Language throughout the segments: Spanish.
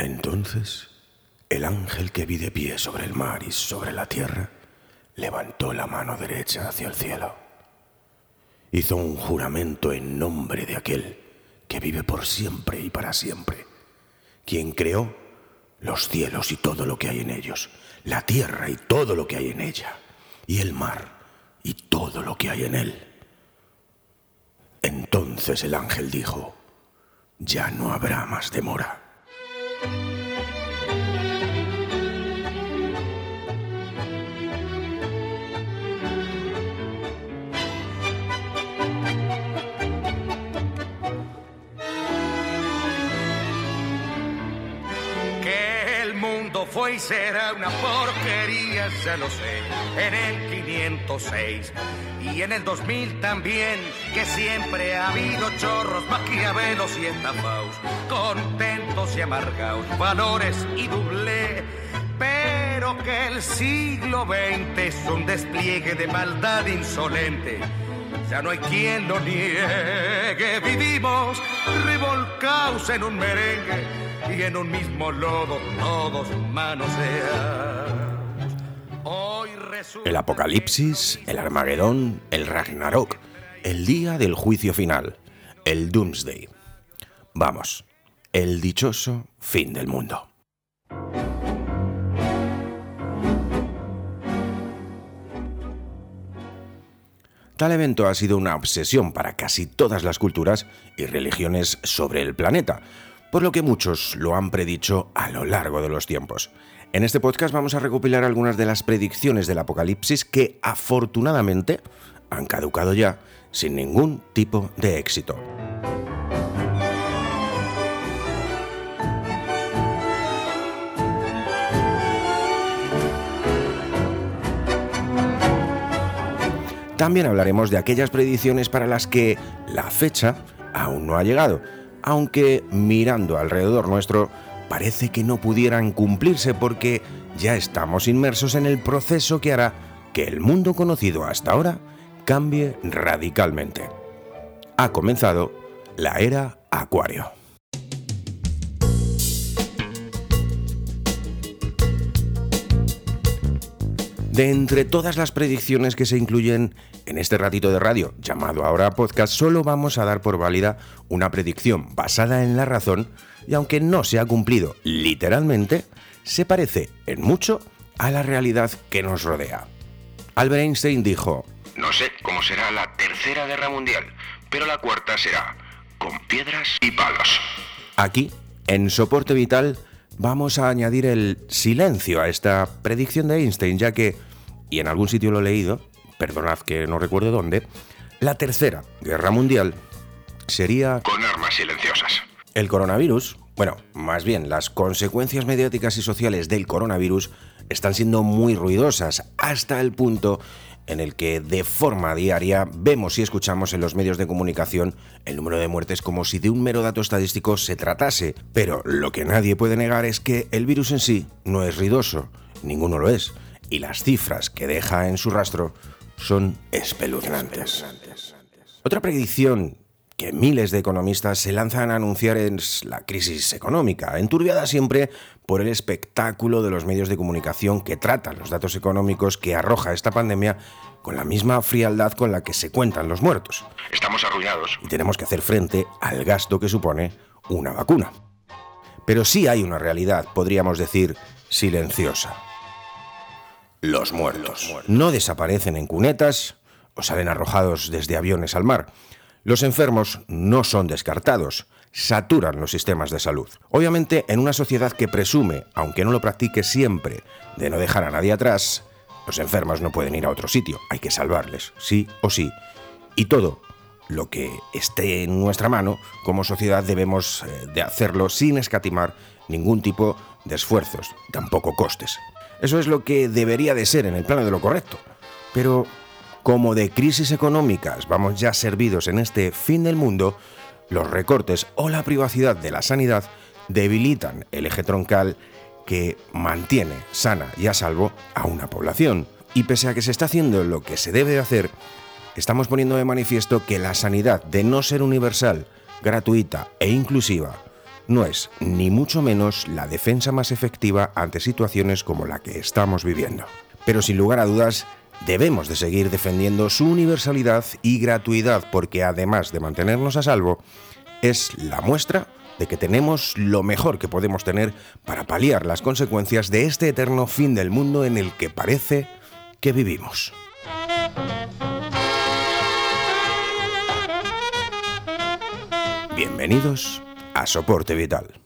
Entonces, el ángel que vi de pie sobre el mar y sobre la tierra levantó la mano derecha hacia el cielo. Hizo un juramento en nombre de aquel que vive por siempre y para siempre, quien creó los cielos y todo lo que hay en ellos, la tierra y todo lo que hay en ella, y el mar y todo lo que hay en él. Entonces el ángel dijo, ya no habrá más demora. Que el mundo fue y será una porquería, ya lo sé, en el 506 y en el 2000 también, que siempre ha habido chorros, maquiavelos y estafaos, contentos y amargados, valores y doble, pero que el siglo XX es un despliegue de maldad insolente. Ya no hay quien lo niegue, vivimos revolcados en un merengue y en un mismo lodo todos manosean. Hoy El apocalipsis, el Armagedón, el Ragnarok, el día del juicio final, el Doomsday. Vamos, el dichoso fin del mundo. Tal evento ha sido una obsesión para casi todas las culturas y religiones sobre el planeta, por lo que muchos lo han predicho a lo largo de los tiempos. En este podcast vamos a recopilar algunas de las predicciones del apocalipsis que afortunadamente han caducado ya sin ningún tipo de éxito. También hablaremos de aquellas predicciones para las que la fecha aún no ha llegado, aunque mirando alrededor nuestro parece que no pudieran cumplirse porque ya estamos inmersos en el proceso que hará que el mundo conocido hasta ahora cambie radicalmente. Ha comenzado la era Acuario. De entre todas las predicciones que se incluyen en este ratito de radio, llamado ahora podcast, solo vamos a dar por válida una predicción basada en la razón y aunque no se ha cumplido literalmente, se parece en mucho a la realidad que nos rodea. Albert Einstein dijo, No sé cómo será la tercera guerra mundial, pero la cuarta será con piedras y palos. Aquí, en Soporte Vital, vamos a añadir el silencio a esta predicción de Einstein, ya que, y en algún sitio lo he leído, perdonad que no recuerdo dónde, la tercera guerra mundial sería Con armas silenciosas. el coronavirus. Bueno, más bien, las consecuencias mediáticas y sociales del coronavirus están siendo muy ruidosas, hasta el punto en el que de forma diaria vemos y escuchamos en los medios de comunicación el número de muertes como si de un mero dato estadístico se tratase. Pero lo que nadie puede negar es que el virus en sí no es ruidoso, ninguno lo es, y las cifras que deja en su rastro son espeluznantes. Otra predicción que miles de economistas se lanzan a anunciar es la crisis económica, enturbiada siempre por el espectáculo de los medios de comunicación que tratan los datos económicos que arroja esta pandemia con la misma frialdad con la que se cuentan los muertos. Estamos arruinados. Y tenemos que hacer frente al gasto que supone una vacuna. Pero sí hay una realidad, podríamos decir, silenciosa. Los muertos. No desaparecen en cunetas o salen arrojados desde aviones al mar. Los enfermos no son descartados, saturan los sistemas de salud. Obviamente, en una sociedad que presume, aunque no lo practique siempre, de no dejar a nadie atrás, los enfermos no pueden ir a otro sitio, hay que salvarles, sí o sí. Y todo lo que esté en nuestra mano, como sociedad debemos eh, de hacerlo sin escatimar ningún tipo de esfuerzos, tampoco costes. Eso es lo que debería de ser en el plano de lo correcto. Pero como de crisis económicas vamos ya servidos en este fin del mundo, los recortes o la privacidad de la sanidad debilitan el eje troncal que mantiene sana y a salvo a una población. Y pese a que se está haciendo lo que se debe de hacer, estamos poniendo de manifiesto que la sanidad, de no ser universal, gratuita e inclusiva, no es ni mucho menos la defensa más efectiva ante situaciones como la que estamos viviendo. Pero sin lugar a dudas, debemos de seguir defendiendo su universalidad y gratuidad porque además de mantenernos a salvo, es la muestra de que tenemos lo mejor que podemos tener para paliar las consecuencias de este eterno fin del mundo en el que parece que vivimos. Bienvenidos a Soporte Vital.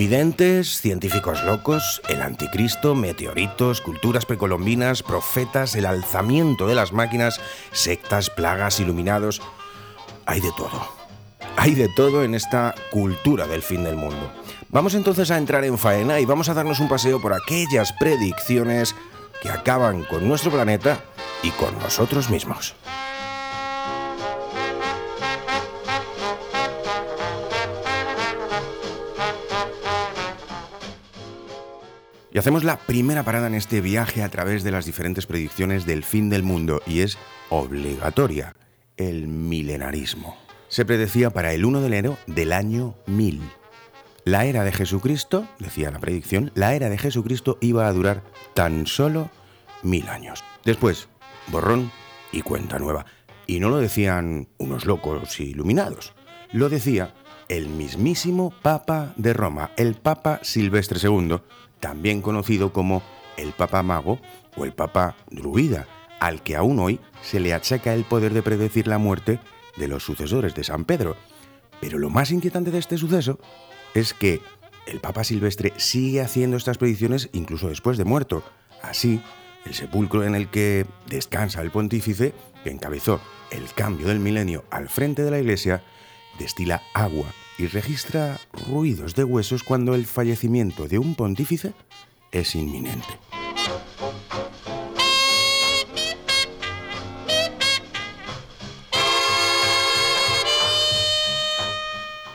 Videntes, científicos locos, el anticristo, meteoritos, culturas precolombinas, profetas, el alzamiento de las máquinas, sectas, plagas, iluminados. Hay de todo. Hay de todo en esta cultura del fin del mundo. Vamos entonces a entrar en faena y vamos a darnos un paseo por aquellas predicciones que acaban con nuestro planeta y con nosotros mismos. Y hacemos la primera parada en este viaje a través de las diferentes predicciones del fin del mundo y es obligatoria, el milenarismo. Se predecía para el 1 de enero del año 1000. La era de Jesucristo, decía la predicción, la era de Jesucristo iba a durar tan solo mil años. Después, borrón y cuenta nueva. Y no lo decían unos locos iluminados, lo decía el mismísimo Papa de Roma, el Papa Silvestre II, también conocido como el Papa Mago o el Papa Druida, al que aún hoy se le achaca el poder de predecir la muerte de los sucesores de San Pedro. Pero lo más inquietante de este suceso es que el Papa Silvestre sigue haciendo estas predicciones incluso después de muerto. Así, el sepulcro en el que descansa el pontífice, que encabezó el cambio del milenio al frente de la iglesia, destila agua y registra ruidos de huesos cuando el fallecimiento de un pontífice es inminente.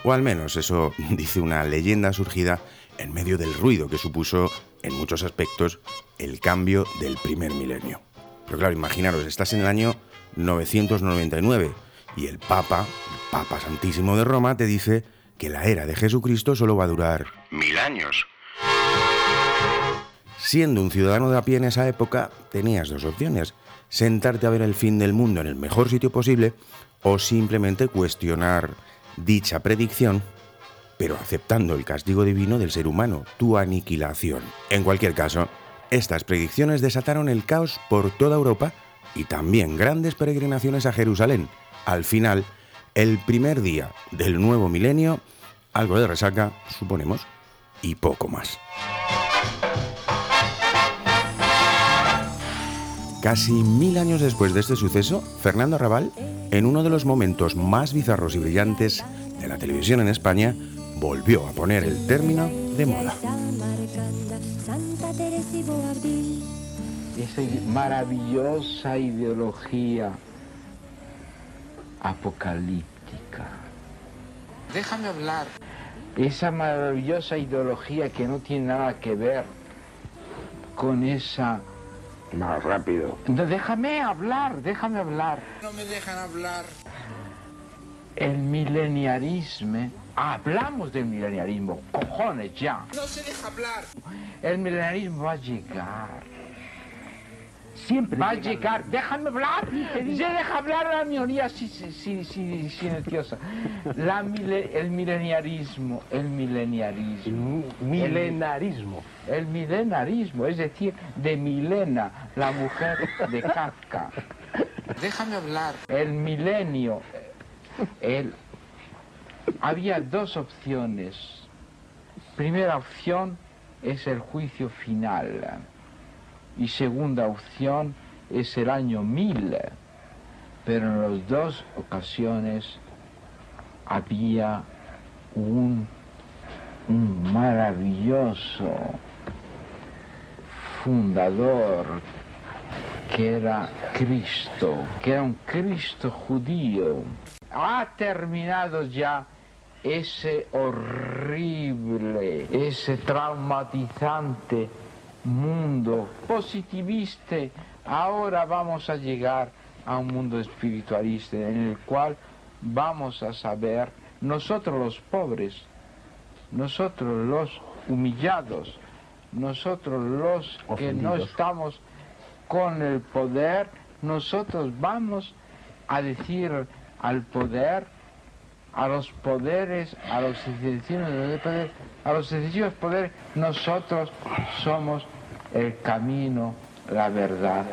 O al menos eso dice una leyenda surgida en medio del ruido que supuso, en muchos aspectos, el cambio del primer milenio. Pero claro, imaginaros, estás en el año 999 y el Papa, el Papa Santísimo de Roma, te dice que la era de Jesucristo solo va a durar mil años. Siendo un ciudadano de a pie en esa época, tenías dos opciones. Sentarte a ver el fin del mundo en el mejor sitio posible o simplemente cuestionar dicha predicción, pero aceptando el castigo divino del ser humano, tu aniquilación. En cualquier caso, estas predicciones desataron el caos por toda Europa y también grandes peregrinaciones a Jerusalén. Al final, el primer día del nuevo milenio, algo de resaca, suponemos, y poco más. Casi mil años después de este suceso, Fernando Arrabal, en uno de los momentos más bizarros y brillantes de la televisión en España, volvió a poner el término de moda. Esa maravillosa ideología apocalíptica. Déjame hablar. Esa maravillosa ideología que no tiene nada que ver con esa... Más rápido. No, déjame hablar, déjame hablar. No me dejan hablar. El mileniarismo. Hablamos del mileniarismo, cojones ya. No se deja hablar. El mileniarismo va a llegar. Siempre va a llegar. Déjame hablar. Ya deja hablar a la minoría si, si, si, silenciosa. La el mileniarismo, el mileniarismo. milenarismo. El, milenarismo, es decir, de Milena, la mujer de Kafka. Déjame hablar. El milenio. El, había dos opciones. Primera opción es el juicio final y segunda opción es el año 1000. pero en las dos ocasiones había un, un maravilloso fundador que era Cristo, que era un Cristo judío. Ha terminado ya ese horrible, ese traumatizante mundo positivista. Ahora vamos a llegar a un mundo espiritualista en el cual vamos a saber, nosotros los pobres, nosotros los humillados, nosotros los que no estamos con el poder, nosotros vamos a decir al poder, a los poderes, a los excesivos poderes, a los excesivos poderes, nosotros somos el camino, la verdad.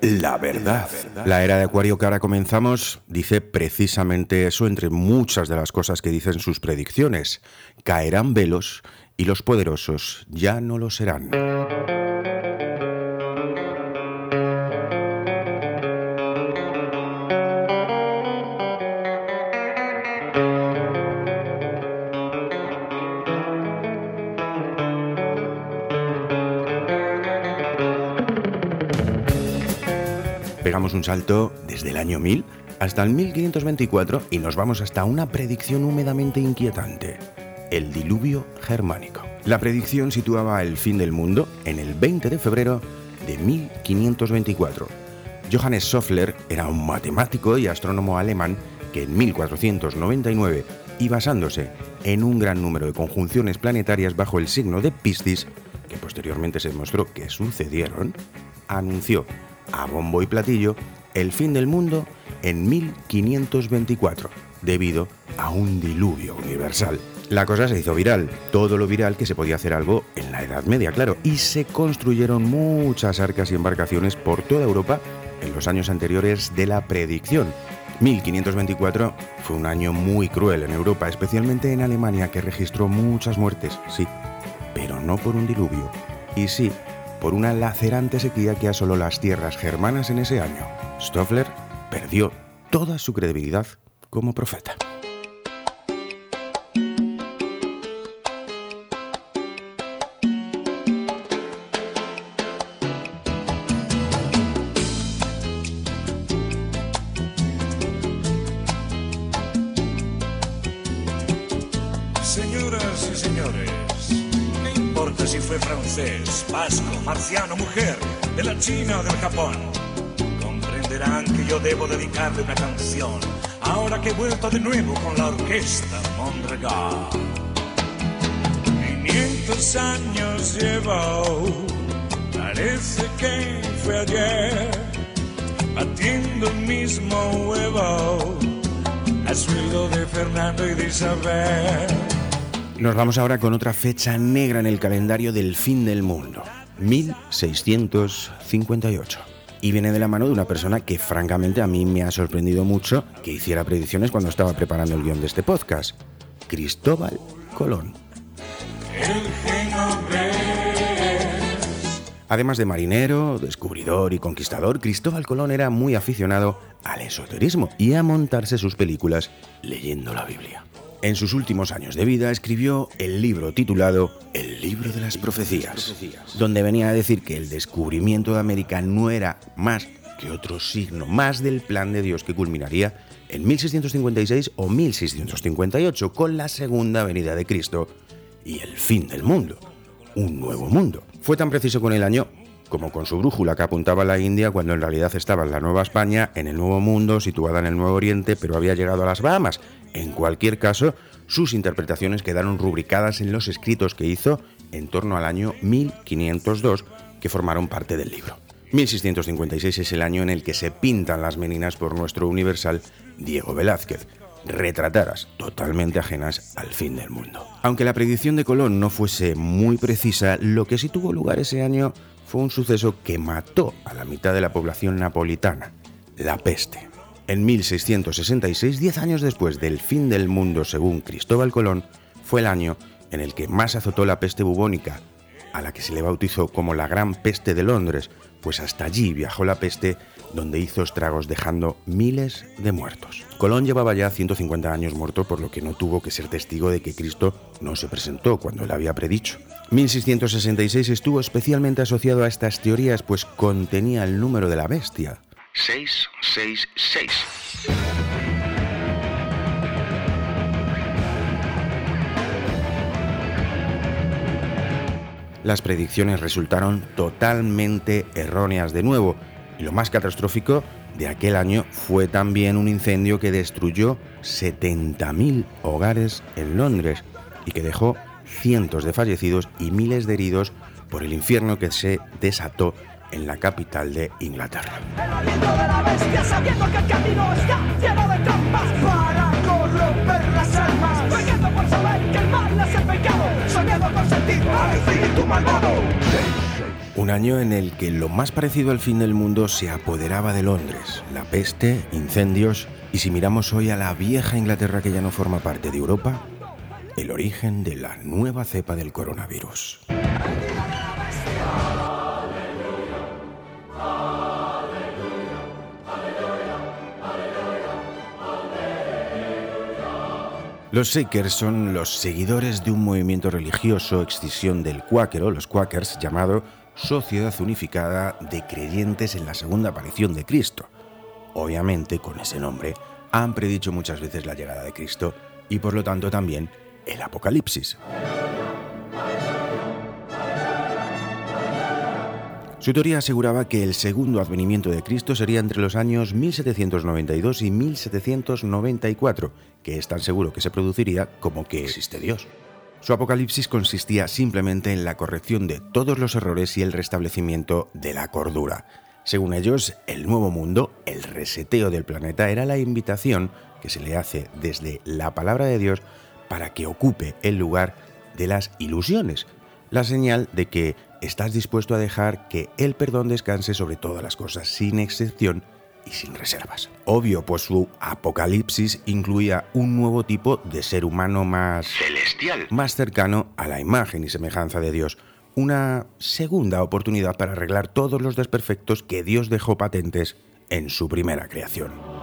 La verdad. La era de Acuario que ahora comenzamos dice precisamente eso entre muchas de las cosas que dicen sus predicciones. Caerán velos y los poderosos ya no lo serán. Un salto desde el año 1000 hasta el 1524 y nos vamos hasta una predicción húmedamente inquietante, el diluvio germánico. La predicción situaba el fin del mundo en el 20 de febrero de 1524. Johannes Soffler era un matemático y astrónomo alemán que en 1499, y basándose en un gran número de conjunciones planetarias bajo el signo de Piscis, que posteriormente se demostró que sucedieron, anunció a bombo y platillo el fin del mundo en 1524, debido a un diluvio universal. La cosa se hizo viral, todo lo viral que se podía hacer algo en la Edad Media, claro, y se construyeron muchas arcas y embarcaciones por toda Europa en los años anteriores de la predicción. 1524 fue un año muy cruel en Europa, especialmente en Alemania, que registró muchas muertes, sí, pero no por un diluvio, y sí por una lacerante sequía que asoló las tierras germanas en ese año. Stoffler perdió toda su credibilidad como profeta. Mujer, de la China o del Japón, comprenderán que yo debo dedicarle una canción, ahora que he vuelto de nuevo con la orquesta Mondragón. 500 años llevo, parece que fue ayer, batiendo el mismo huevo, has ruido de Fernando y de Isabel. Nos vamos ahora con otra fecha negra en el calendario del fin del mundo, 1658. Y viene de la mano de una persona que francamente a mí me ha sorprendido mucho que hiciera predicciones cuando estaba preparando el guion de este podcast, Cristóbal Colón. Además de marinero, descubridor y conquistador, Cristóbal Colón era muy aficionado al esoterismo y a montarse sus películas leyendo la Biblia. En sus últimos años de vida escribió el libro titulado El libro de las profecías, donde venía a decir que el descubrimiento de América no era más que otro signo más del plan de Dios que culminaría en 1656 o 1658 con la segunda venida de Cristo y el fin del mundo, un nuevo mundo. Fue tan preciso con el año como con su brújula que apuntaba a la India cuando en realidad estaba en la Nueva España, en el Nuevo Mundo, situada en el Nuevo Oriente, pero había llegado a las Bahamas. En cualquier caso, sus interpretaciones quedaron rubricadas en los escritos que hizo en torno al año 1502, que formaron parte del libro. 1656 es el año en el que se pintan las meninas por nuestro universal Diego Velázquez, retratadas totalmente ajenas al fin del mundo. Aunque la predicción de Colón no fuese muy precisa, lo que sí tuvo lugar ese año fue un suceso que mató a la mitad de la población napolitana, la peste. En 1666, diez años después del fin del mundo según Cristóbal Colón, fue el año en el que más azotó la peste bubónica a la que se le bautizó como la Gran Peste de Londres, pues hasta allí viajó la peste donde hizo estragos dejando miles de muertos. Colón llevaba ya 150 años muerto por lo que no tuvo que ser testigo de que Cristo no se presentó cuando él había predicho. 1666 estuvo especialmente asociado a estas teorías pues contenía el número de la bestia. 666. Las predicciones resultaron totalmente erróneas de nuevo y lo más catastrófico de aquel año fue también un incendio que destruyó 70.000 hogares en Londres y que dejó cientos de fallecidos y miles de heridos por el infierno que se desató en la capital de Inglaterra. Un año en el que lo más parecido al fin del mundo se apoderaba de Londres, la peste, incendios y si miramos hoy a la vieja Inglaterra que ya no forma parte de Europa, el origen de la nueva cepa del coronavirus. Los Shakers son los seguidores de un movimiento religioso, excisión del cuáquero, los Quakers, llamado Sociedad Unificada de Creyentes en la Segunda Aparición de Cristo. Obviamente, con ese nombre, han predicho muchas veces la llegada de Cristo y por lo tanto también el Apocalipsis. Su teoría aseguraba que el segundo advenimiento de Cristo sería entre los años 1792 y 1794, que es tan seguro que se produciría como que existe Dios. Su apocalipsis consistía simplemente en la corrección de todos los errores y el restablecimiento de la cordura. Según ellos, el nuevo mundo, el reseteo del planeta, era la invitación que se le hace desde la palabra de Dios para que ocupe el lugar de las ilusiones, la señal de que estás dispuesto a dejar que el perdón descanse sobre todas las cosas, sin excepción y sin reservas. Obvio, pues su apocalipsis incluía un nuevo tipo de ser humano más Celestial. más cercano a la imagen y semejanza de Dios, una segunda oportunidad para arreglar todos los desperfectos que Dios dejó patentes en su primera creación.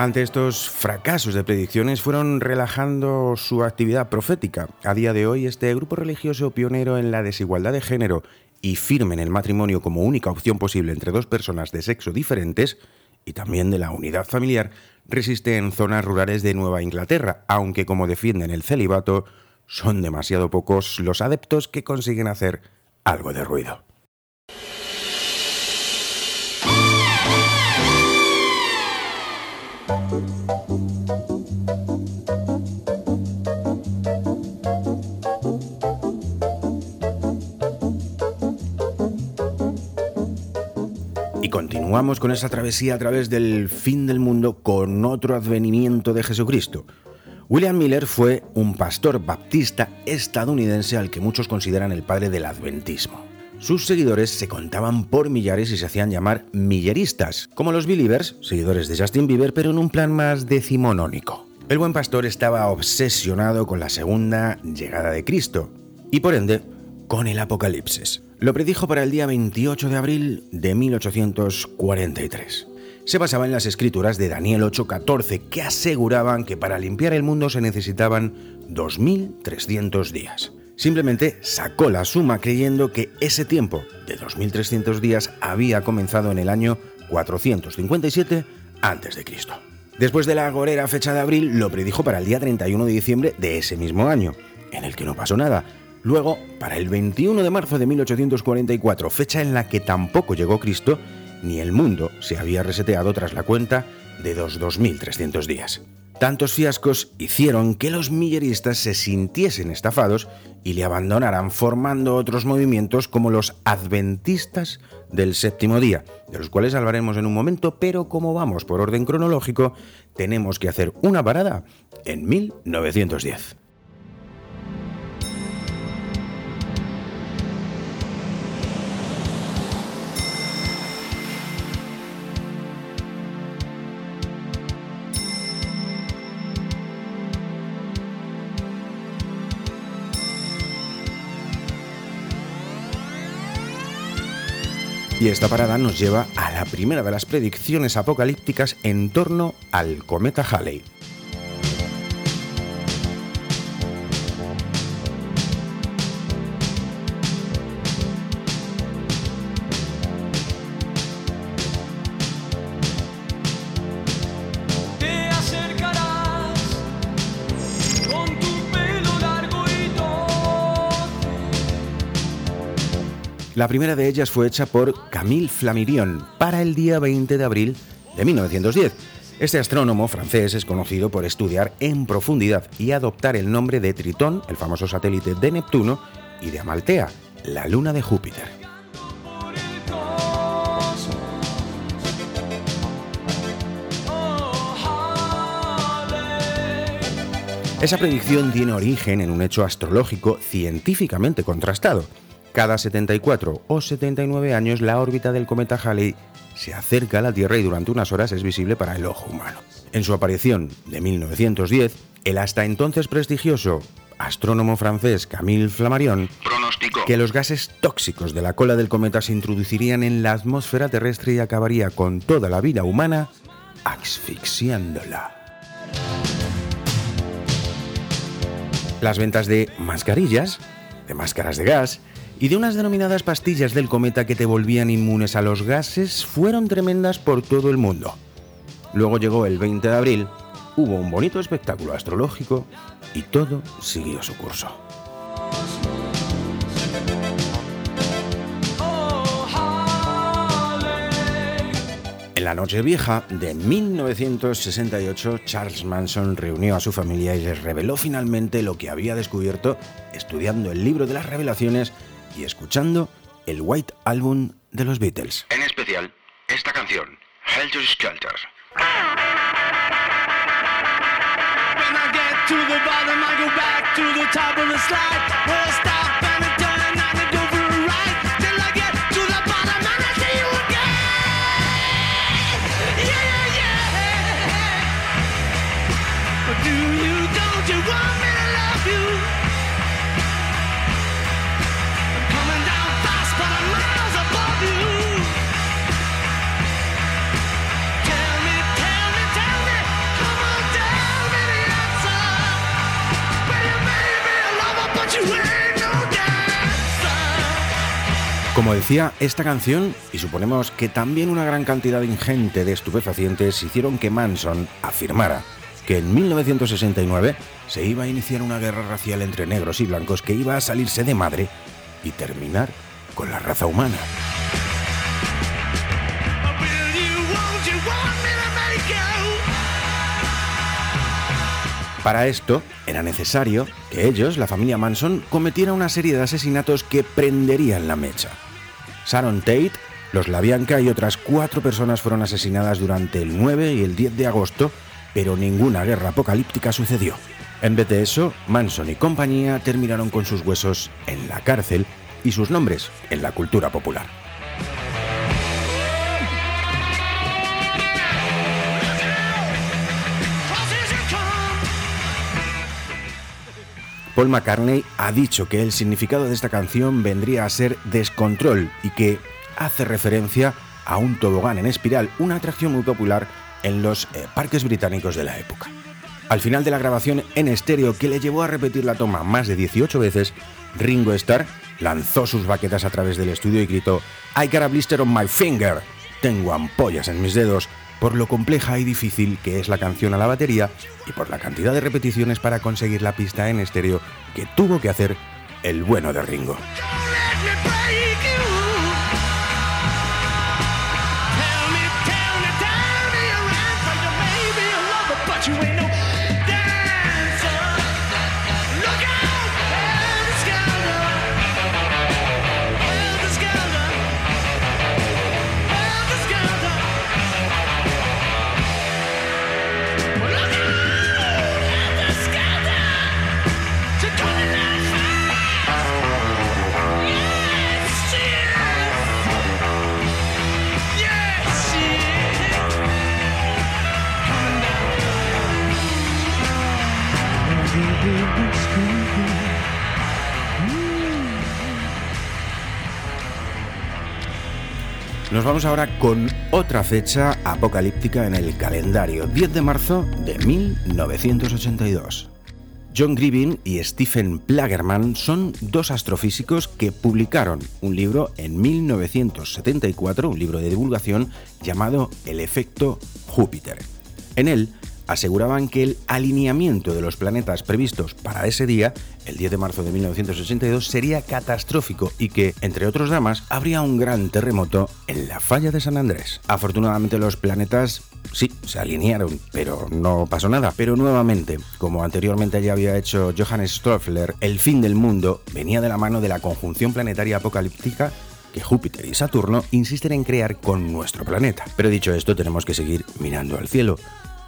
Ante estos fracasos de predicciones fueron relajando su actividad profética. A día de hoy este grupo religioso pionero en la desigualdad de género y firme en el matrimonio como única opción posible entre dos personas de sexo diferentes, y también de la unidad familiar, resiste en zonas rurales de Nueva Inglaterra, aunque como defienden el celibato, son demasiado pocos los adeptos que consiguen hacer algo de ruido. Continuamos con esa travesía a través del fin del mundo con otro advenimiento de Jesucristo. William Miller fue un pastor baptista estadounidense al que muchos consideran el padre del adventismo. Sus seguidores se contaban por millares y se hacían llamar milleristas, como los Believers, seguidores de Justin Bieber, pero en un plan más decimonónico. El buen pastor estaba obsesionado con la segunda llegada de Cristo y por ende con el Apocalipsis. Lo predijo para el día 28 de abril de 1843. Se basaba en las escrituras de Daniel 8:14 que aseguraban que para limpiar el mundo se necesitaban 2300 días. Simplemente sacó la suma creyendo que ese tiempo de 2300 días había comenzado en el año 457 a.C. Después de la agorera fecha de abril, lo predijo para el día 31 de diciembre de ese mismo año, en el que no pasó nada. Luego, para el 21 de marzo de 1844, fecha en la que tampoco llegó Cristo, ni el mundo se había reseteado tras la cuenta de los 2300 días. Tantos fiascos hicieron que los milleristas se sintiesen estafados y le abandonaran formando otros movimientos como los adventistas del séptimo día, de los cuales hablaremos en un momento, pero como vamos por orden cronológico, tenemos que hacer una parada en 1910. Y esta parada nos lleva a la primera de las predicciones apocalípticas en torno al cometa Halley. Primera de ellas fue hecha por Camille Flammarion para el día 20 de abril de 1910. Este astrónomo francés es conocido por estudiar en profundidad y adoptar el nombre de Tritón, el famoso satélite de Neptuno, y de Amaltea, la luna de Júpiter. Esa predicción tiene origen en un hecho astrológico científicamente contrastado. Cada 74 o 79 años la órbita del cometa Halley se acerca a la Tierra y durante unas horas es visible para el ojo humano. En su aparición de 1910, el hasta entonces prestigioso astrónomo francés Camille Flammarion Pronóstico. que los gases tóxicos de la cola del cometa se introducirían en la atmósfera terrestre y acabaría con toda la vida humana asfixiándola. Las ventas de mascarillas, de máscaras de gas y de unas denominadas pastillas del cometa que te volvían inmunes a los gases fueron tremendas por todo el mundo. Luego llegó el 20 de abril, hubo un bonito espectáculo astrológico y todo siguió su curso. En la noche vieja de 1968, Charles Manson reunió a su familia y les reveló finalmente lo que había descubierto estudiando el libro de las revelaciones y escuchando el White Album de los Beatles. En especial, esta canción, Helter Skelter. When I get to the bottom, I go back to the top of the slide. Where I stop and I turn and I go for a ride. Till I get to the bottom and I see you again. Yeah, yeah, yeah. But do you, don't you want me to love you? Como decía, esta canción, y suponemos que también una gran cantidad ingente de estupefacientes, hicieron que Manson afirmara que en 1969 se iba a iniciar una guerra racial entre negros y blancos que iba a salirse de madre y terminar con la raza humana. Para esto era necesario que ellos, la familia Manson, cometiera una serie de asesinatos que prenderían la mecha. Sharon Tate, los LaBianca y otras cuatro personas fueron asesinadas durante el 9 y el 10 de agosto, pero ninguna guerra apocalíptica sucedió. En vez de eso, Manson y compañía terminaron con sus huesos en la cárcel y sus nombres en la cultura popular. Paul McCartney ha dicho que el significado de esta canción vendría a ser descontrol y que hace referencia a un tobogán en espiral, una atracción muy popular en los eh, parques británicos de la época. Al final de la grabación en estéreo que le llevó a repetir la toma más de 18 veces, Ringo Starr lanzó sus baquetas a través del estudio y gritó I got a blister on my finger. Tengo ampollas en mis dedos por lo compleja y difícil que es la canción a la batería y por la cantidad de repeticiones para conseguir la pista en estéreo que tuvo que hacer el bueno de Ringo. Nos vamos ahora con otra fecha apocalíptica en el calendario, 10 de marzo de 1982. John Gribbin y Stephen Plagerman son dos astrofísicos que publicaron un libro en 1974, un libro de divulgación llamado El efecto Júpiter. En él aseguraban que el alineamiento de los planetas previstos para ese día, el 10 de marzo de 1982, sería catastrófico y que, entre otros dramas, habría un gran terremoto en la falla de San Andrés. Afortunadamente los planetas sí, se alinearon, pero no pasó nada. Pero nuevamente, como anteriormente ya había hecho Johannes Stoffler, el fin del mundo venía de la mano de la conjunción planetaria apocalíptica que Júpiter y Saturno insisten en crear con nuestro planeta. Pero dicho esto, tenemos que seguir mirando al cielo,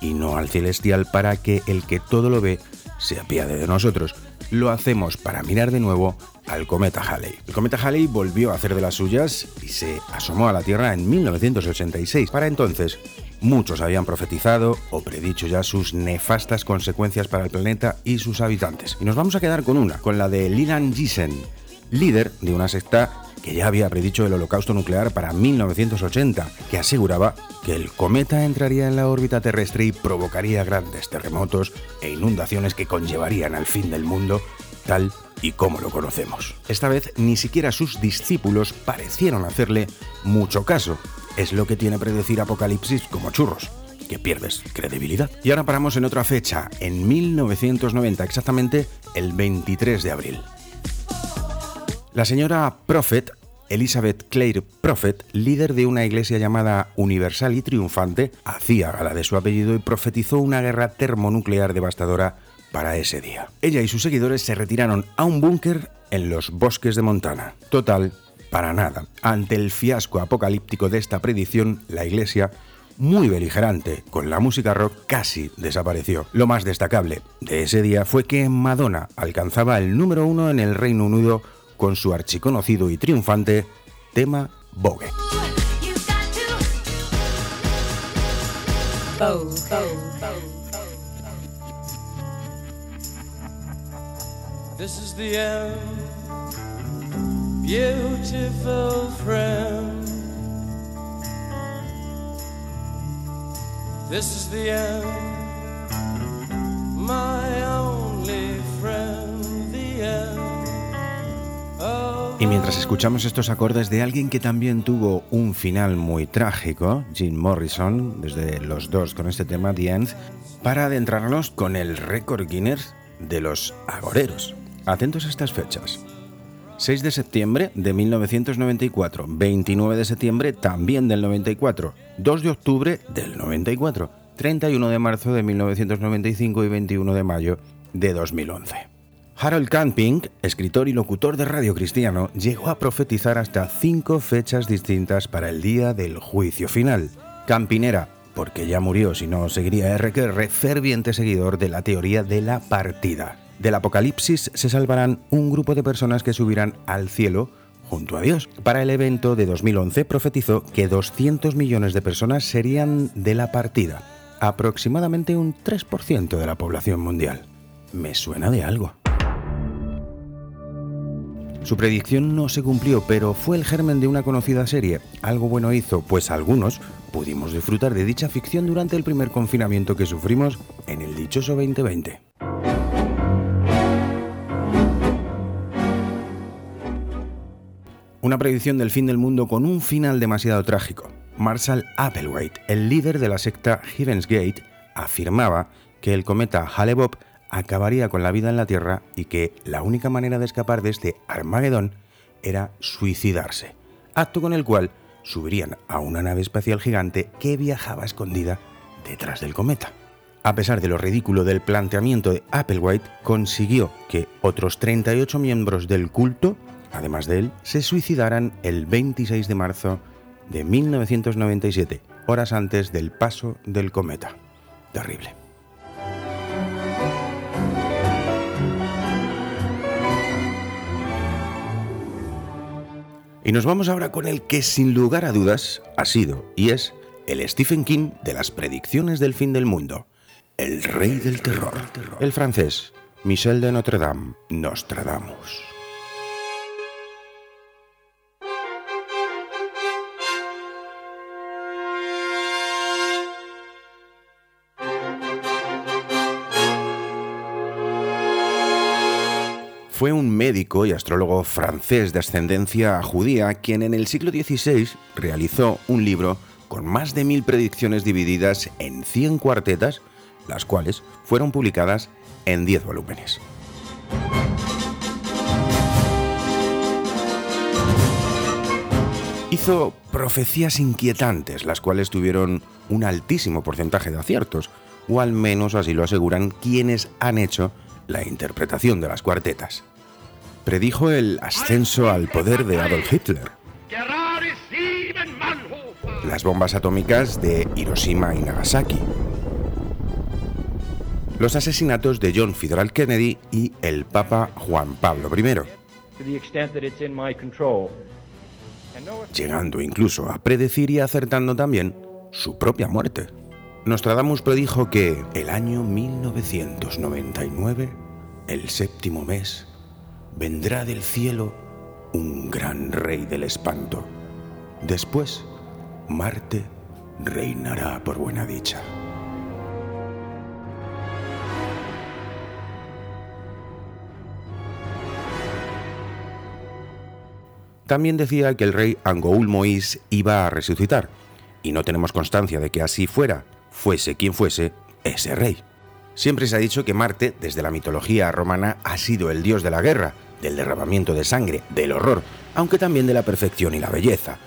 y no al celestial para que el que todo lo ve se apiade de nosotros. Lo hacemos para mirar de nuevo al cometa Halley. El cometa Halley volvió a hacer de las suyas y se asomó a la Tierra en 1986. Para entonces, muchos habían profetizado o predicho ya sus nefastas consecuencias para el planeta y sus habitantes. Y nos vamos a quedar con una, con la de Lilan Giesen, líder de una secta que ya había predicho el holocausto nuclear para 1980, que aseguraba que el cometa entraría en la órbita terrestre y provocaría grandes terremotos e inundaciones que conllevarían al fin del mundo, tal y como lo conocemos. Esta vez ni siquiera sus discípulos parecieron hacerle mucho caso. Es lo que tiene predecir Apocalipsis como churros que pierdes credibilidad. Y ahora paramos en otra fecha, en 1990, exactamente el 23 de abril. La señora Prophet, Elizabeth Clare Prophet, líder de una iglesia llamada Universal y Triunfante, hacía gala de su apellido y profetizó una guerra termonuclear devastadora para ese día. Ella y sus seguidores se retiraron a un búnker en los bosques de Montana. Total, para nada. Ante el fiasco apocalíptico de esta predicción, la iglesia muy beligerante con la música rock casi desapareció. Lo más destacable de ese día fue que Madonna alcanzaba el número uno en el Reino Unido con su archiconocido y triunfante tema Vogue. This is the end, beautiful friend. This is the end, my only friend, the end. Y mientras escuchamos estos acordes de alguien que también tuvo un final muy trágico, Jim Morrison, desde los dos con este tema, para adentrarnos con el récord Guinness de los agoreros. Atentos a estas fechas. 6 de septiembre de 1994, 29 de septiembre también del 94, 2 de octubre del 94, 31 de marzo de 1995 y 21 de mayo de 2011. Harold Camping, escritor y locutor de Radio Cristiano, llegó a profetizar hasta cinco fechas distintas para el día del juicio final. Camping era, porque ya murió, si no seguiría RQR, ferviente seguidor de la teoría de la partida. Del apocalipsis se salvarán un grupo de personas que subirán al cielo junto a Dios. Para el evento de 2011 profetizó que 200 millones de personas serían de la partida, aproximadamente un 3% de la población mundial. Me suena de algo. Su predicción no se cumplió, pero fue el germen de una conocida serie. Algo bueno hizo, pues algunos pudimos disfrutar de dicha ficción durante el primer confinamiento que sufrimos en el dichoso 2020. Una predicción del fin del mundo con un final demasiado trágico. Marshall Applewhite, el líder de la secta Heaven's Gate, afirmaba que el cometa Hale-Bopp acabaría con la vida en la Tierra y que la única manera de escapar de este Armagedón era suicidarse, acto con el cual subirían a una nave espacial gigante que viajaba escondida detrás del cometa. A pesar de lo ridículo del planteamiento de Applewhite, consiguió que otros 38 miembros del culto, además de él, se suicidaran el 26 de marzo de 1997, horas antes del paso del cometa. Terrible. Y nos vamos ahora con el que sin lugar a dudas ha sido y es el Stephen King de las predicciones del fin del mundo, el rey del terror, el francés Michel de Notre Dame, Nostradamus. Fue un médico y astrólogo francés de ascendencia judía quien en el siglo XVI realizó un libro con más de mil predicciones divididas en 100 cuartetas, las cuales fueron publicadas en 10 volúmenes. Hizo profecías inquietantes, las cuales tuvieron un altísimo porcentaje de aciertos, o al menos así lo aseguran quienes han hecho la interpretación de las cuartetas. Predijo el ascenso al poder de Adolf Hitler, las bombas atómicas de Hiroshima y Nagasaki, los asesinatos de John Fitzgerald Kennedy y el Papa Juan Pablo I, llegando incluso a predecir y acertando también su propia muerte. Nostradamus predijo que el año 1999, el séptimo mes, vendrá del cielo un gran rey del espanto. Después, Marte reinará por buena dicha. También decía que el rey Angoul Moïse iba a resucitar, y no tenemos constancia de que así fuera, fuese quien fuese ese rey. Siempre se ha dicho que Marte, desde la mitología romana, ha sido el dios de la guerra, del derramamiento de sangre, del horror, aunque también de la perfección y la belleza.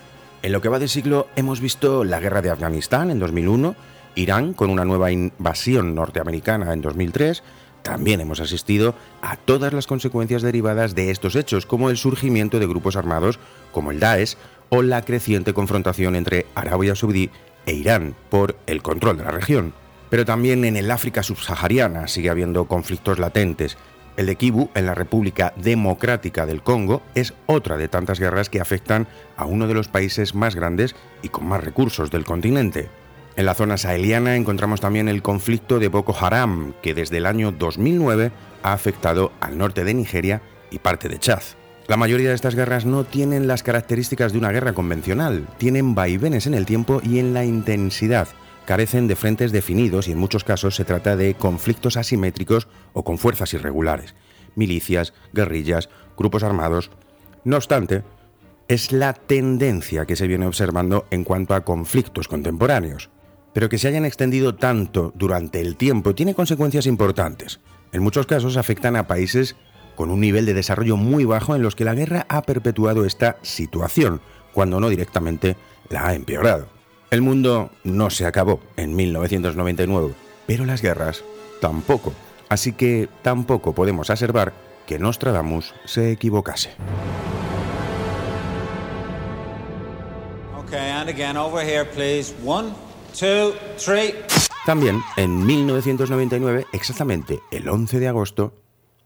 En lo que va de siglo hemos visto la guerra de Afganistán en 2001, Irán con una nueva invasión norteamericana en 2003, también hemos asistido a todas las consecuencias derivadas de estos hechos, como el surgimiento de grupos armados como el Daesh o la creciente confrontación entre Arabia Saudí e Irán por el control de la región. Pero también en el África subsahariana sigue habiendo conflictos latentes. El de Kivu, en la República Democrática del Congo, es otra de tantas guerras que afectan a uno de los países más grandes y con más recursos del continente. En la zona saheliana encontramos también el conflicto de Boko Haram, que desde el año 2009 ha afectado al norte de Nigeria y parte de Chad. La mayoría de estas guerras no tienen las características de una guerra convencional, tienen vaivenes en el tiempo y en la intensidad, carecen de frentes definidos y en muchos casos se trata de conflictos asimétricos o con fuerzas irregulares, milicias, guerrillas, grupos armados. No obstante, es la tendencia que se viene observando en cuanto a conflictos contemporáneos, pero que se hayan extendido tanto durante el tiempo tiene consecuencias importantes. En muchos casos afectan a países con un nivel de desarrollo muy bajo en los que la guerra ha perpetuado esta situación, cuando no directamente la ha empeorado. El mundo no se acabó en 1999, pero las guerras tampoco, así que tampoco podemos aservar que Nostradamus se equivocase. También, en 1999, exactamente el 11 de agosto,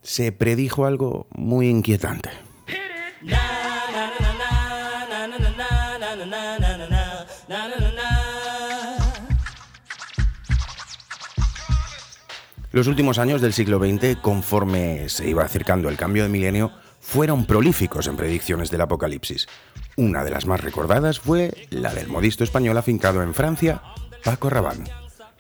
se predijo algo muy inquietante. Los últimos años del siglo XX, conforme se iba acercando el cambio de milenio, fueron prolíficos en predicciones del apocalipsis. Una de las más recordadas fue la del modisto español afincado en Francia, Paco Rabanne.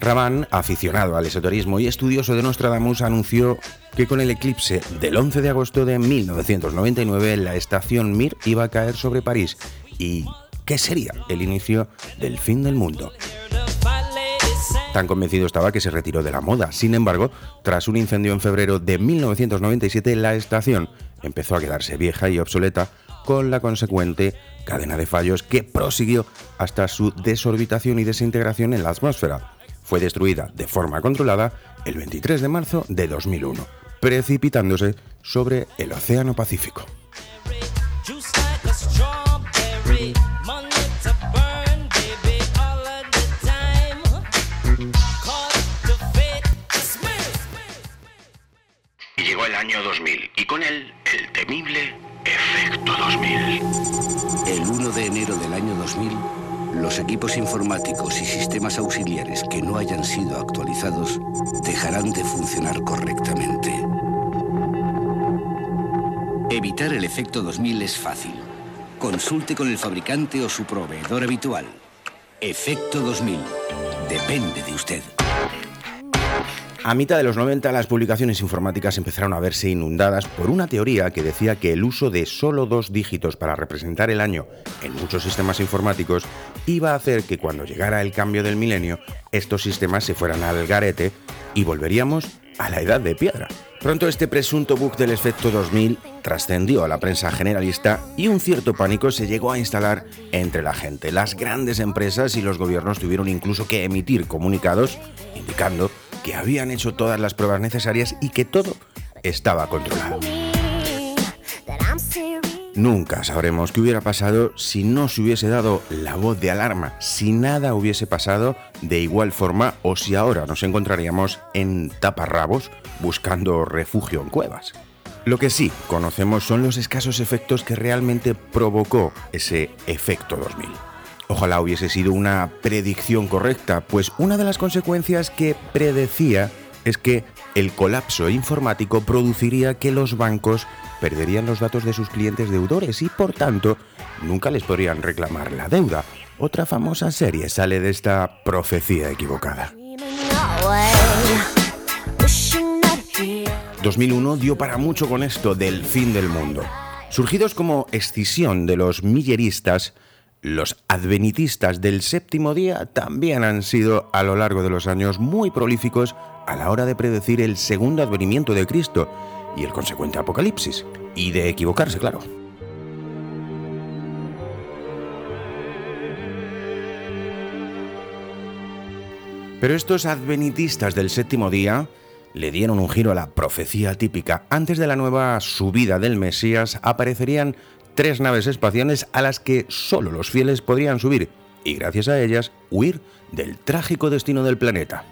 Rabanne, aficionado al esoterismo y estudioso de Nostradamus, anunció que con el eclipse del 11 de agosto de 1999 la estación Mir iba a caer sobre París y que sería el inicio del fin del mundo. Tan convencido estaba que se retiró de la moda. Sin embargo, tras un incendio en febrero de 1997, la estación empezó a quedarse vieja y obsoleta, con la consecuente cadena de fallos que prosiguió hasta su desorbitación y desintegración en la atmósfera fue destruida de forma controlada el 23 de marzo de 2001, precipitándose sobre el Océano Pacífico. Año 2000 y con él el temible efecto 2000. El 1 de enero del año 2000 los equipos informáticos y sistemas auxiliares que no hayan sido actualizados dejarán de funcionar correctamente. Evitar el efecto 2000 es fácil. Consulte con el fabricante o su proveedor habitual. Efecto 2000. Depende de usted. A mitad de los 90 las publicaciones informáticas empezaron a verse inundadas por una teoría que decía que el uso de solo dos dígitos para representar el año en muchos sistemas informáticos iba a hacer que cuando llegara el cambio del milenio estos sistemas se fueran al garete y volveríamos a la edad de piedra. Pronto este presunto bug del efecto 2000 trascendió a la prensa generalista y un cierto pánico se llegó a instalar entre la gente. Las grandes empresas y los gobiernos tuvieron incluso que emitir comunicados indicando que habían hecho todas las pruebas necesarias y que todo estaba controlado. Nunca sabremos qué hubiera pasado si no se hubiese dado la voz de alarma, si nada hubiese pasado de igual forma o si ahora nos encontraríamos en taparrabos buscando refugio en cuevas. Lo que sí conocemos son los escasos efectos que realmente provocó ese efecto 2000. Ojalá hubiese sido una predicción correcta, pues una de las consecuencias que predecía es que el colapso informático produciría que los bancos perderían los datos de sus clientes deudores y por tanto nunca les podrían reclamar la deuda. Otra famosa serie sale de esta profecía equivocada. 2001 dio para mucho con esto del fin del mundo. Surgidos como escisión de los milleristas, los advenitistas del séptimo día también han sido a lo largo de los años muy prolíficos a la hora de predecir el segundo advenimiento de Cristo y el consecuente apocalipsis. Y de equivocarse, claro. Pero estos advenitistas del séptimo día le dieron un giro a la profecía típica. Antes de la nueva subida del Mesías aparecerían tres naves espaciales a las que solo los fieles podrían subir y gracias a ellas huir del trágico destino del planeta.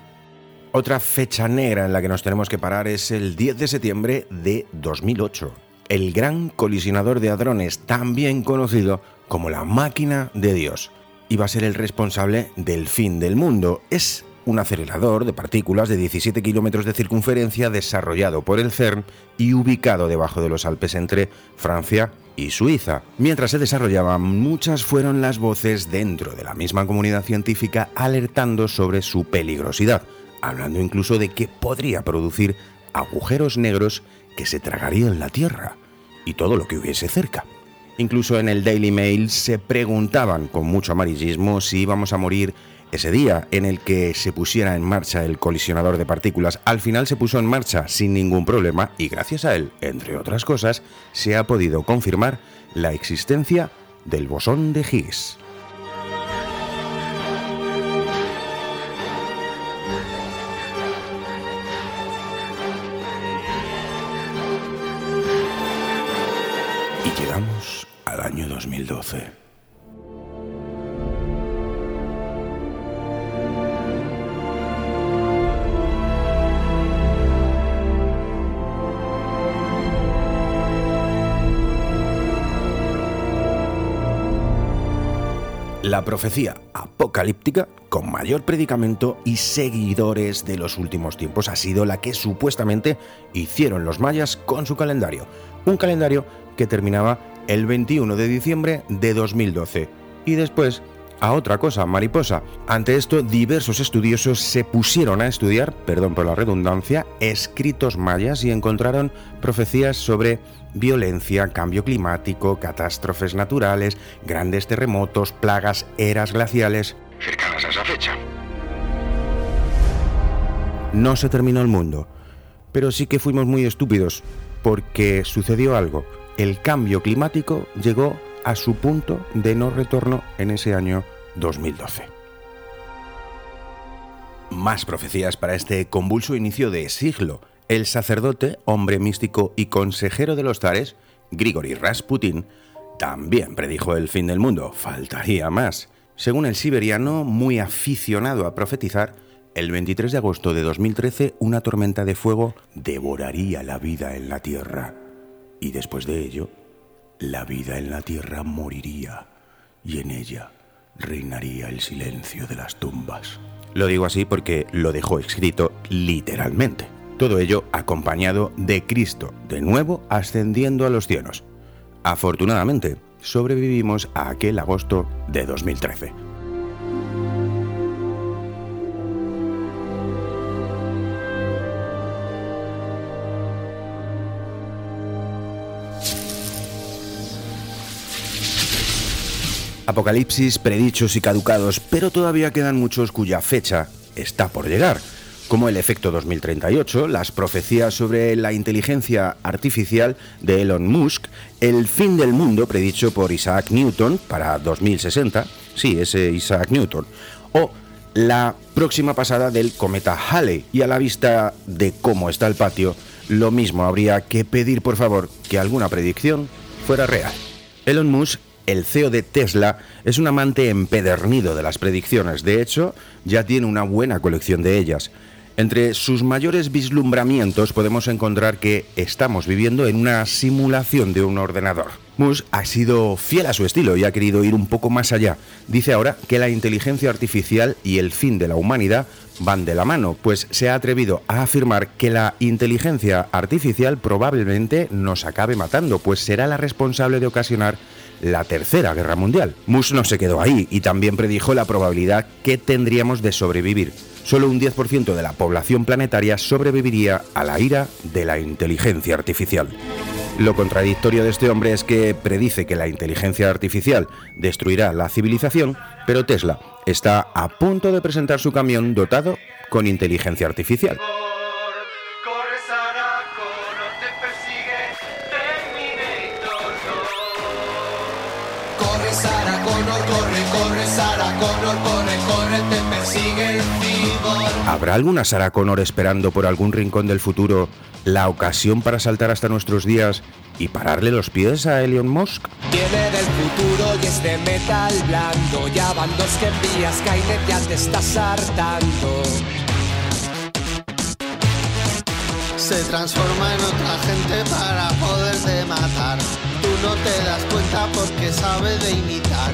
Otra fecha negra en la que nos tenemos que parar es el 10 de septiembre de 2008. El gran colisionador de hadrones, también conocido como la máquina de Dios, iba a ser el responsable del fin del mundo. Es un acelerador de partículas de 17 kilómetros de circunferencia desarrollado por el CERN y ubicado debajo de los Alpes entre Francia y Suiza. Mientras se desarrollaba, muchas fueron las voces dentro de la misma comunidad científica alertando sobre su peligrosidad hablando incluso de que podría producir agujeros negros que se tragarían la Tierra y todo lo que hubiese cerca. Incluso en el Daily Mail se preguntaban con mucho amarillismo si íbamos a morir ese día en el que se pusiera en marcha el colisionador de partículas. Al final se puso en marcha sin ningún problema y gracias a él, entre otras cosas, se ha podido confirmar la existencia del bosón de Higgs. Llegamos al año 2012. La profecía apocalíptica con mayor predicamento y seguidores de los últimos tiempos ha sido la que supuestamente hicieron los mayas con su calendario. Un calendario que terminaba el 21 de diciembre de 2012. Y después a otra cosa, mariposa. Ante esto, diversos estudiosos se pusieron a estudiar, perdón por la redundancia, escritos mayas y encontraron profecías sobre violencia, cambio climático, catástrofes naturales, grandes terremotos, plagas, eras glaciales. Cercanas a esa fecha. No se terminó el mundo, pero sí que fuimos muy estúpidos, porque sucedió algo el cambio climático llegó a su punto de no retorno en ese año 2012. Más profecías para este convulso inicio de siglo. El sacerdote, hombre místico y consejero de los zares, Grigori Rasputin, también predijo el fin del mundo. Faltaría más. Según el siberiano, muy aficionado a profetizar, el 23 de agosto de 2013 una tormenta de fuego devoraría la vida en la Tierra y después de ello, la vida en la tierra moriría y en ella reinaría el silencio de las tumbas. Lo digo así porque lo dejó escrito literalmente. Todo ello acompañado de Cristo, de nuevo ascendiendo a los cielos. Afortunadamente, sobrevivimos a aquel agosto de 2013. Apocalipsis predichos y caducados, pero todavía quedan muchos cuya fecha está por llegar, como el efecto 2038, las profecías sobre la inteligencia artificial de Elon Musk, el fin del mundo predicho por Isaac Newton para 2060, sí, ese Isaac Newton, o la próxima pasada del cometa Halley. Y a la vista de cómo está el patio, lo mismo habría que pedir por favor que alguna predicción fuera real. Elon Musk el CEO de Tesla es un amante empedernido de las predicciones. De hecho, ya tiene una buena colección de ellas. Entre sus mayores vislumbramientos podemos encontrar que estamos viviendo en una simulación de un ordenador. Musk ha sido fiel a su estilo y ha querido ir un poco más allá. Dice ahora que la inteligencia artificial y el fin de la humanidad van de la mano, pues se ha atrevido a afirmar que la inteligencia artificial probablemente nos acabe matando, pues será la responsable de ocasionar la Tercera Guerra Mundial. Musk no se quedó ahí y también predijo la probabilidad que tendríamos de sobrevivir solo un 10% de la población planetaria sobreviviría a la ira de la inteligencia artificial. Lo contradictorio de este hombre es que predice que la inteligencia artificial destruirá la civilización, pero Tesla está a punto de presentar su camión dotado con inteligencia artificial. Connor, corre, corre, te persigue el cyborg. ¿Habrá alguna Sarah Connor esperando por algún rincón del futuro la ocasión para saltar hasta nuestros días y pararle los pies a Elon Musk? Viene del futuro y es de metal blando. Ya van dos que envías, Skynet ya te estás hartando. Se transforma en otra gente para poderte matar. Tú no te das cuenta porque sabe de imitar.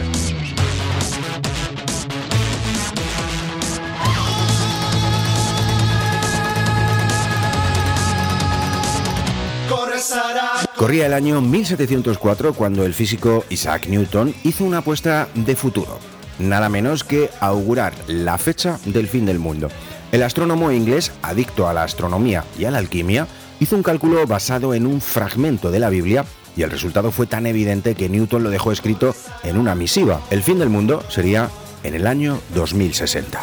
Corría el año 1704 cuando el físico Isaac Newton hizo una apuesta de futuro, nada menos que augurar la fecha del fin del mundo. El astrónomo inglés, adicto a la astronomía y a la alquimia, hizo un cálculo basado en un fragmento de la Biblia y el resultado fue tan evidente que Newton lo dejó escrito en una misiva. El fin del mundo sería en el año 2060.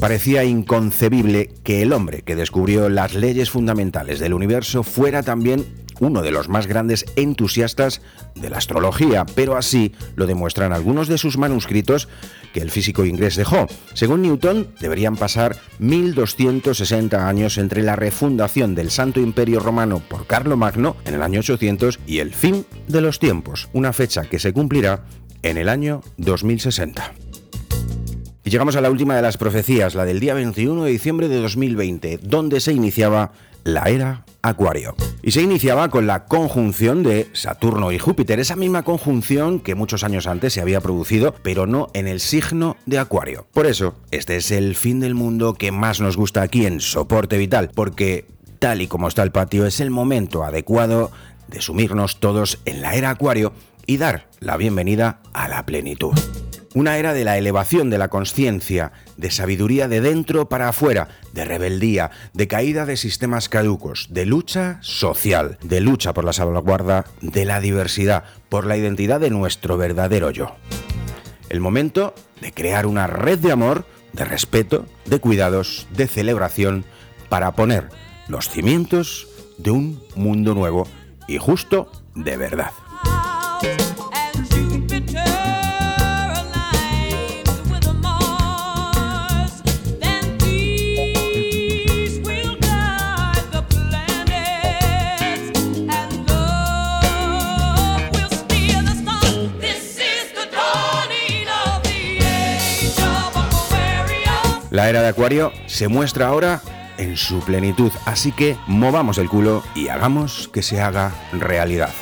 Parecía inconcebible que el hombre que descubrió las leyes fundamentales del universo fuera también uno de los más grandes entusiastas de la astrología, pero así lo demuestran algunos de sus manuscritos que el físico inglés dejó. Según Newton, deberían pasar 1260 años entre la refundación del Santo Imperio Romano por Carlomagno en el año 800 y el fin de los tiempos, una fecha que se cumplirá en el año 2060. Y llegamos a la última de las profecías, la del día 21 de diciembre de 2020, donde se iniciaba la era Acuario. Y se iniciaba con la conjunción de Saturno y Júpiter, esa misma conjunción que muchos años antes se había producido, pero no en el signo de Acuario. Por eso, este es el fin del mundo que más nos gusta aquí en Soporte Vital, porque tal y como está el patio es el momento adecuado de sumirnos todos en la era Acuario y dar la bienvenida a la plenitud. Una era de la elevación de la conciencia, de sabiduría de dentro para afuera, de rebeldía, de caída de sistemas caducos, de lucha social, de lucha por la salvaguarda de la diversidad, por la identidad de nuestro verdadero yo. El momento de crear una red de amor, de respeto, de cuidados, de celebración, para poner los cimientos de un mundo nuevo y justo de verdad. La era de Acuario se muestra ahora en su plenitud, así que movamos el culo y hagamos que se haga realidad.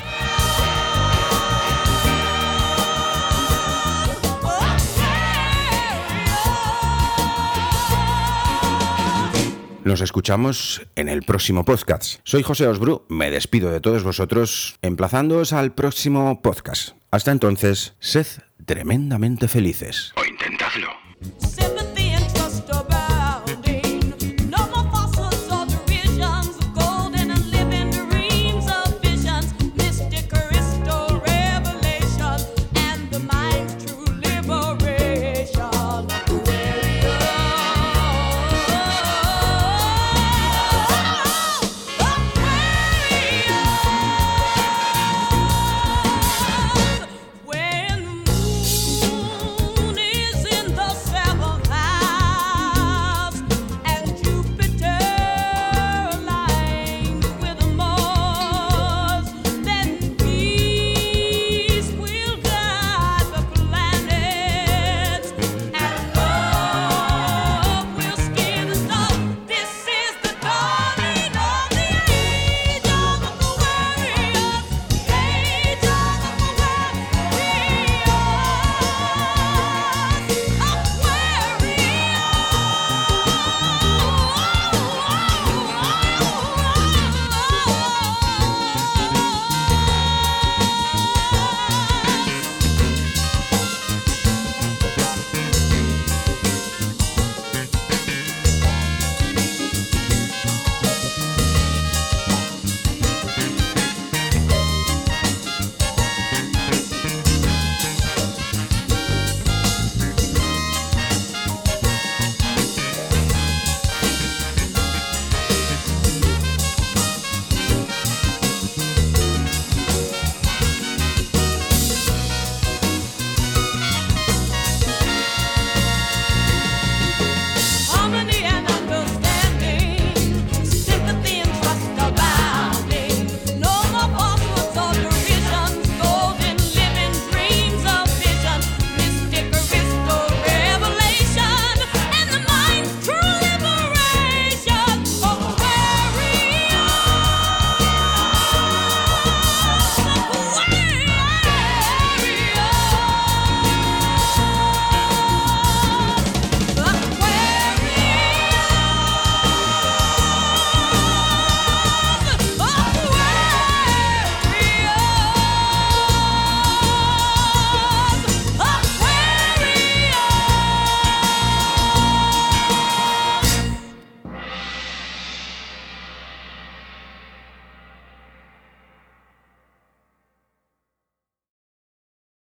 Nos escuchamos en el próximo podcast. Soy José Osbru, me despido de todos vosotros, emplazándoos al próximo podcast. Hasta entonces, sed tremendamente felices. O intentadlo.